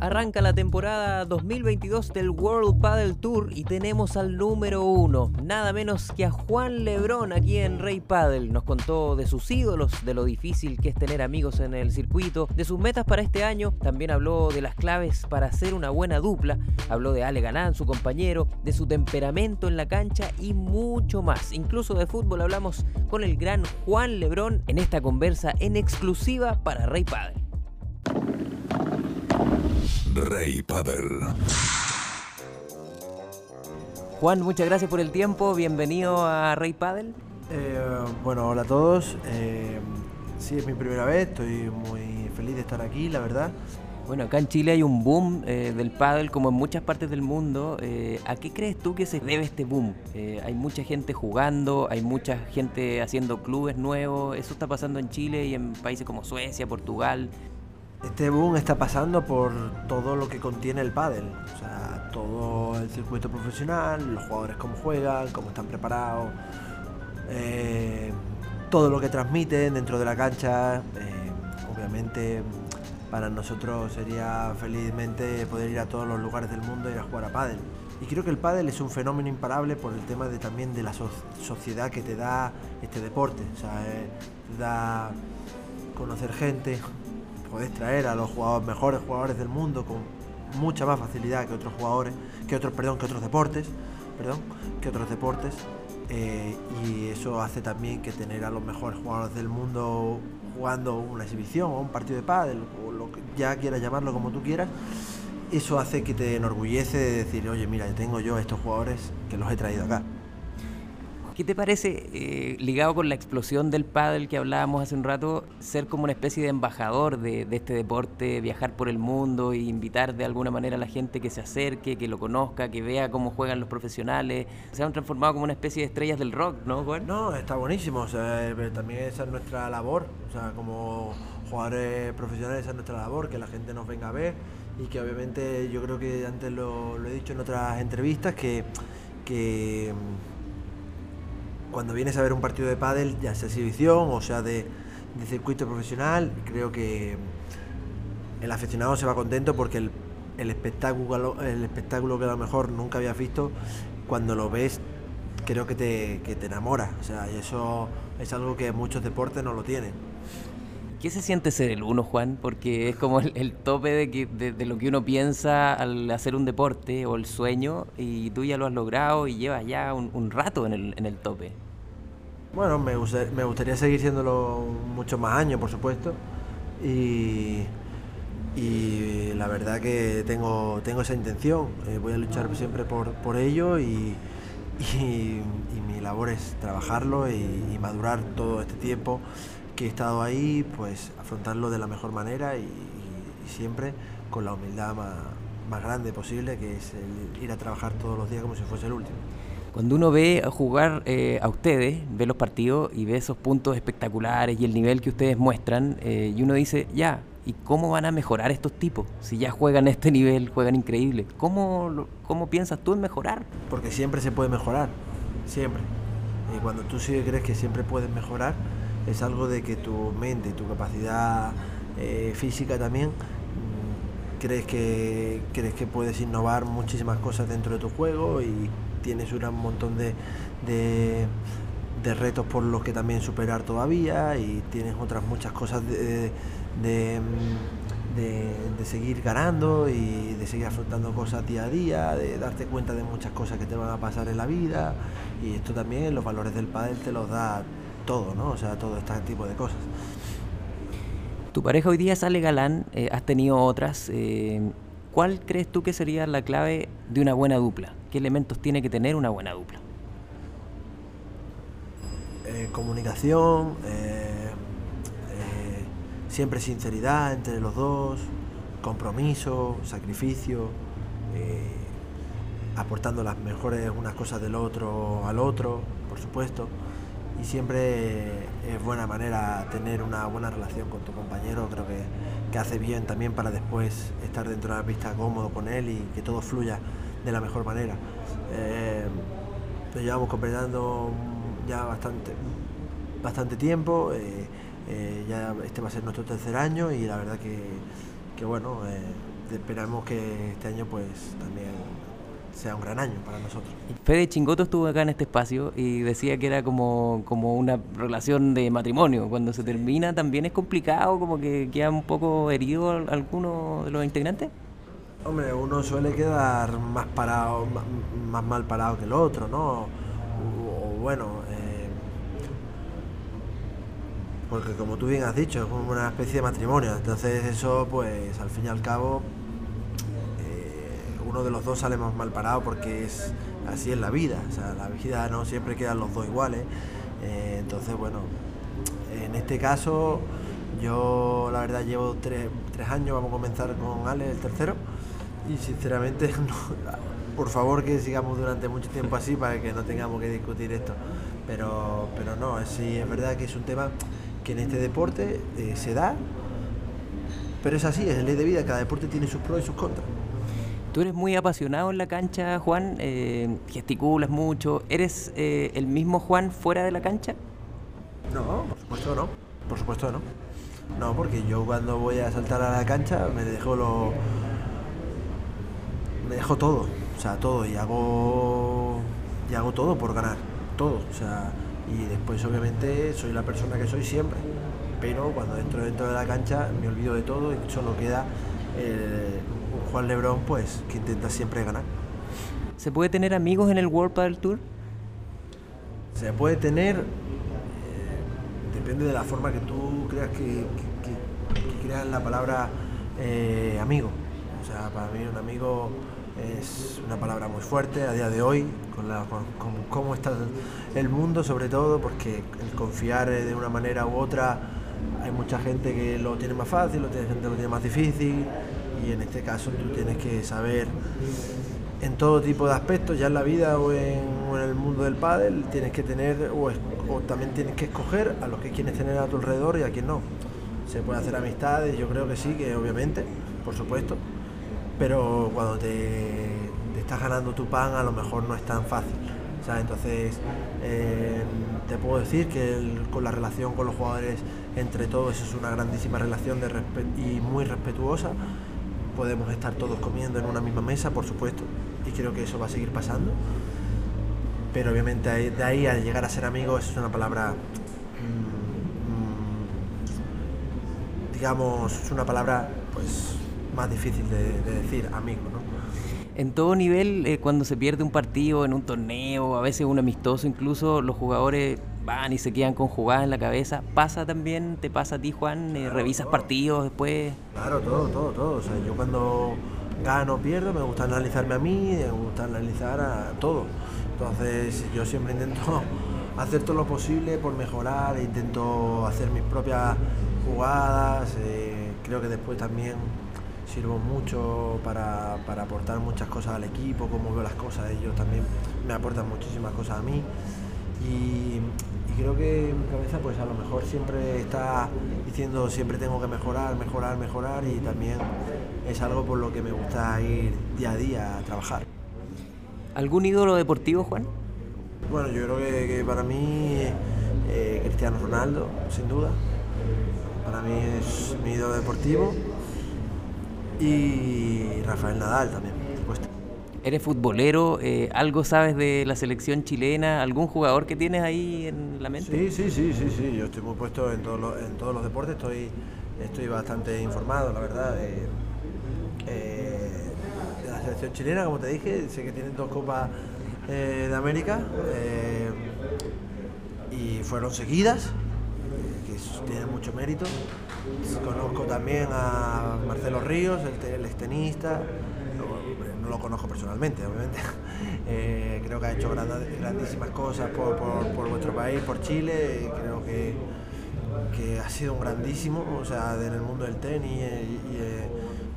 Arranca la temporada 2022 del World Paddle Tour y tenemos al número uno, nada menos que a Juan Lebrón aquí en Rey Paddle. Nos contó de sus ídolos, de lo difícil que es tener amigos en el circuito, de sus metas para este año, también habló de las claves para hacer una buena dupla, habló de Ale Galán, su compañero, de su temperamento en la cancha y mucho más. Incluso de fútbol hablamos con el gran Juan Lebrón en esta conversa en exclusiva para Rey Paddle. Rey Paddle. Juan, muchas gracias por el tiempo. Bienvenido a Rey Paddle. Eh, bueno, hola a todos. Eh, sí, es mi primera vez. Estoy muy feliz de estar aquí, la verdad. Bueno, acá en Chile hay un boom eh, del paddle como en muchas partes del mundo. ¿A qué crees tú que se debe este boom? hay mucha gente jugando, hay mucha gente haciendo clubes nuevos. Eso está pasando en Chile y en países como Suecia, Portugal. Este boom está pasando por todo lo que contiene el pádel, o sea, todo el circuito profesional, los jugadores cómo juegan, cómo están preparados, eh, todo lo que transmiten dentro de la cancha. Eh, obviamente para nosotros sería felizmente poder ir a todos los lugares del mundo y a jugar a pádel. Y creo que el pádel es un fenómeno imparable por el tema de también de la sociedad que te da este deporte, o sea, eh, te da conocer gente, podés traer a los jugadores, mejores jugadores del mundo con mucha más facilidad que otros jugadores, que otros, perdón, que otros deportes, perdón, que otros deportes. Eh, y eso hace también que tener a los mejores jugadores del mundo jugando una exhibición o un partido de pádel o lo que ya quieras llamarlo como tú quieras, eso hace que te enorgullece de decir, oye, mira, tengo yo estos jugadores que los he traído acá. ¿Qué te parece, eh, ligado con la explosión del pádel que hablábamos hace un rato, ser como una especie de embajador de, este deporte, viajar por el mundo e invitar de alguna manera a la gente que se acerque, que lo conozca, que vea cómo juegan los profesionales? Se han transformado como una especie de estrellas del rock, ¿no, Juan? No, está buenísimo. Eh, también esa es nuestra labor. O sea, como jugadores profesionales, esa es nuestra labor, que la gente nos venga a ver y que obviamente yo creo que antes lo, lo he dicho en otras entrevistas, que, que cuando vienes a ver un partido de pádel, ya sea exhibición o sea de, circuito profesional, creo que el aficionado se va contento porque el, espectáculo, el espectáculo que a lo mejor nunca habías visto, cuando lo ves, creo que te, que enamora. O sea, y eso es algo que muchos deportes no lo tienen. ¿Qué se siente ser el uno, Juan? Porque es como el, tope de, lo que uno piensa al hacer un deporte o el sueño, y tú ya lo has logrado y llevas ya un, rato en el, tope. Bueno, me, me gustaría seguir siéndolo muchos más años, por supuesto, y, y la verdad que tengo, tengo esa intención. Eh, voy a luchar siempre por, por ello y, y, mi labor es trabajarlo y madurar todo este tiempo que he estado ahí, pues afrontarlo de la mejor manera y, siempre con la humildad más, grande posible, que es ir a trabajar todos los días como si fuese el último. Cuando uno ve jugar eh, a ustedes, ve los partidos y ve esos puntos espectaculares y el nivel que ustedes muestran, eh, y uno dice, ya, ¿y cómo van a mejorar estos tipos? Si ya juegan a este nivel, juegan increíble. ¿Cómo, ¿Cómo piensas tú en mejorar? Porque siempre se puede mejorar, siempre. Y cuando tú sí crees que siempre puedes mejorar, es algo de que tu mente tu capacidad eh, física también mm, crees que, crees que puedes innovar muchísimas cosas dentro de tu juego y tienes un montón de, de, retos por los que también superar todavía y tienes otras muchas cosas de, de, seguir ganando y de seguir afrontando cosas día a día, de darte cuenta de muchas cosas que te van a pasar en la vida y esto también los valores del pádel te los da todo, ¿no? O sea, todo este tipo de cosas. Tu pareja hoy día sale galán, eh, has tenido otras. Eh, ¿Cuál crees tú que sería la clave de una buena dupla? ¿Qué elementos tiene que tener una buena dupla? Eh, comunicación, siempre sinceridad entre los dos, compromiso, sacrificio, aportando las mejores unas cosas del otro al otro, por supuesto y siempre es buena manera tener una buena relación con tu compañero, creo que, que, hace bien también para después estar dentro de la pista cómodo con él y que todo fluya de la mejor manera. Eh, nos llevamos completando ya bastante, bastante tiempo, eh, eh, ya este va a ser nuestro tercer año y la verdad que, que bueno, esperamos que este año pues también sea un gran año para nosotros. Fede Chingoto estuvo acá en este espacio y decía que era como, como una relación de matrimonio. Cuando se termina también es complicado, como que queda un poco herido alguno de los integrantes. Hombre, uno suele quedar más parado, más, mal parado que el otro, ¿no? O, bueno, eh, porque como tú bien has dicho, es como una especie de matrimonio. Entonces eso, pues al fin y al cabo, uno de los dos sale más mal parado porque es así es la vida, o sea, la vida no siempre quedan los dos iguales. Eh, entonces, bueno, en este caso yo la verdad llevo tres, años, vamos a comenzar con Ale, el tercero, y sinceramente, por favor que sigamos durante mucho tiempo así para que no tengamos que discutir esto. Pero, pero no, sí, es verdad que es un tema que en este deporte eh, se da, pero es así, es ley de vida, cada deporte tiene sus pros y sus contras. Tú eres muy apasionado en la cancha, Juan, eh, gesticulas mucho. ¿Eres eh, el mismo Juan fuera de la cancha? No, por supuesto no. Por supuesto no. No, porque yo cuando voy a saltar a la cancha me dejo lo. Me dejo todo. O sea, todo. Y hago. Y hago todo por ganar. Todo. O sea. Y después obviamente soy la persona que soy siempre. Pero cuando entro dentro de la cancha me olvido de todo y solo queda eh, Juan Lebrón, pues, que intenta siempre ganar. ¿Se puede tener amigos en el World Padel Tour? Se puede tener, eh, depende de la forma que tú creas que, creas la palabra eh, amigo. O sea, para mí un amigo es una palabra muy fuerte a día de hoy, con, la, cómo está el mundo sobre todo, porque el confiar de una manera u otra, hay mucha gente que lo tiene más fácil, otra gente lo tiene más difícil, y en este caso tú tienes que saber en todo tipo de aspectos, ya en la vida o en, el mundo del pádel, tienes que tener o, también tienes que escoger a los que quieres tener a tu alrededor y a quien no. Se puede hacer amistades, yo creo que sí, que obviamente, por supuesto, pero cuando te, estás ganando tu pan a lo mejor no es tan fácil. Entonces, eh, te puedo decir que con la relación con los jugadores entre todos es una grandísima relación y muy respetuosa podemos estar todos comiendo en una misma mesa, por supuesto, y creo que eso va a seguir pasando. Pero obviamente de ahí a llegar a ser amigos es una palabra, mm, mm, digamos, es una palabra pues más difícil de, decir, amigo, ¿no? En todo nivel, eh, cuando se pierde un partido en un torneo, a veces un amistoso, incluso los jugadores van y se quedan con jugadas en la cabeza. ¿Pasa también, te pasa a ti, Juan? Eh, ¿Revisas partidos después? Claro, todo, todo, todo. O sea, yo cuando gano o pierdo me gusta analizarme a mí, me gusta analizar a todo. Entonces yo siempre intento hacer todo lo posible por mejorar, intento hacer mis propias jugadas. Eh, creo que después también sirvo mucho para, para, aportar muchas cosas al equipo, como veo las cosas, ellos también me aportan muchísimas cosas a mí. Y, creo que mi cabeza pues a lo mejor siempre está diciendo siempre tengo que mejorar, mejorar, mejorar y también es algo por lo que me gusta ir día a día a trabajar. ¿Algún ídolo deportivo, Juan? Bueno, yo creo que, para mí eh, Cristiano Ronaldo, sin duda. Para mí es mi ídolo deportivo. Y Rafael Nadal también, por supuesto eres futbolero, eh, ¿algo sabes de la selección chilena? ¿Algún jugador que tienes ahí en la mente? Sí, sí, sí, sí, sí. yo estoy muy puesto en todos los, en todos los deportes, estoy, estoy bastante informado, la verdad. Eh, de la selección chilena, como te dije, sé que tienen dos copas eh, de América y fueron seguidas, que tienen mucho mérito. Conozco también a Marcelo Ríos, el, el extenista no lo conozco personalmente, obviamente. Eh, creo que ha hecho grandísimas cosas por, vuestro país, por Chile. Creo que, que, ha sido un grandísimo, o sea, en el mundo del tenis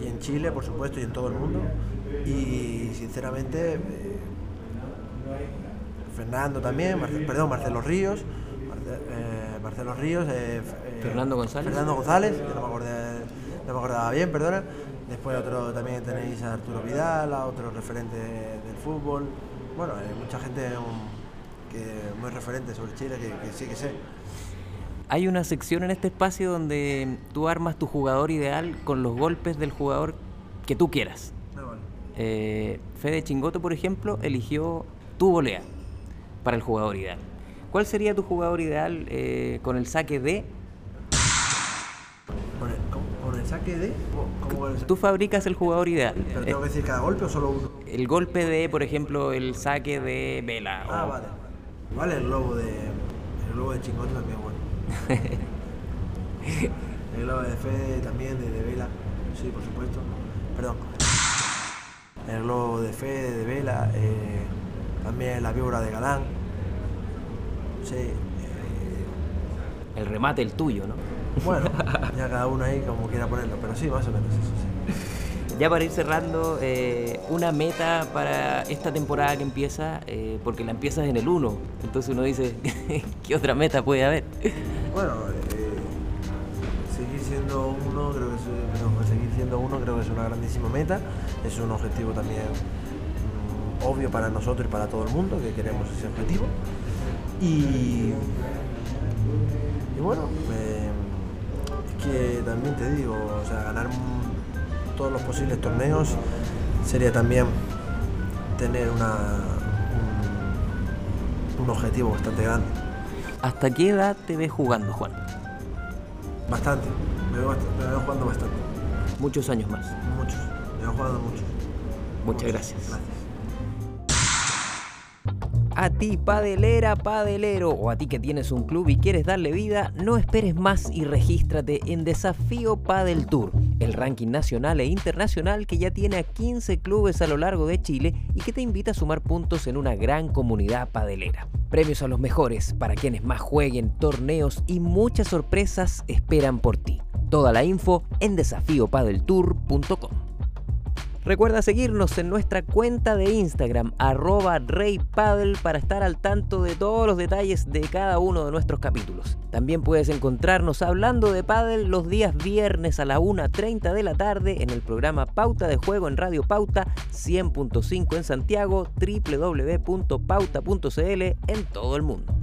y, en Chile, por supuesto, y en todo el mundo. Y sinceramente, eh, Fernando también, perdón, Marcelo Ríos, Marcelo Ríos, Fernando González. Fernando González, no me, no me acordaba bien, perdona. Después otro también tenéis a Arturo Vidal, a otro referente del fútbol. Bueno, hay mucha gente que muy referente sobre Chile que, sí que sé. Hay una sección en este espacio donde tú armas tu jugador ideal con los golpes del jugador que tú quieras. Eh, Fede Chingoto, por ejemplo, eligió tu volea para el jugador ideal. ¿Cuál sería tu jugador ideal eh, con el saque de? ¿Con el, con- con el saque de? ¿Cómo con el saque? Tú fabricas el jugador ideal. ¿Pero tengo que decir cada golpe o solo uno? el golpe de, por ejemplo, el saque de Vela. Ah, o- vale. Vale, el lobo de. El lobo de Chingote también es bueno. el lobo de Fede también, de, de Vela. Sí, por supuesto. Perdón. El lobo de Fede, de Vela. eh, también la víbora de Galán. Sí. eh, El remate el tuyo, ¿no? bueno, ya cada uno ahí como quiera ponerlo. Pero sí, más o menos eso, sí. Ya para ir cerrando, eh, una meta para esta temporada que empieza, eh, porque la empiezas en el 1, entonces uno dice, ¿qué otra meta puede haber? Bueno, seguir siendo uno, creo que es, pero seguir siendo uno creo que es una grandísima meta. Es un objetivo también mm, obvio para nosotros y para todo el mundo que queremos ese objetivo. Y, y bueno, eh, es que también te digo, o sea, ganar todos los posibles torneos sería también tener una, un, un objetivo bastante grande. ¿Hasta qué edad te ves jugando, Juan? Bastante. Me veo, bast- me veo jugando bastante. Muchos años más. Muchos. Me veo jugando muchos. Muchas. Gracias. A ti, padelera, padelero, o a ti que tienes un club y quieres darle vida, no esperes más y regístrate en Desafío Padel Tour, el ranking nacional e internacional que ya tiene a 15 clubes a lo largo de Chile y que te invita a sumar puntos en una gran comunidad padelera. Premios a los mejores para quienes más jueguen, torneos y muchas sorpresas esperan por ti. Toda la info en desafíopadeltour.com. Recuerda seguirnos en nuestra cuenta de Instagram, arroba reypaddle, para estar al tanto de todos los detalles de cada uno de nuestros capítulos. También puedes encontrarnos hablando de paddle los días viernes a la 1.30 de la tarde en el programa Pauta de Juego en Radio Pauta 100.5 en Santiago, www.pauta.cl en todo el mundo.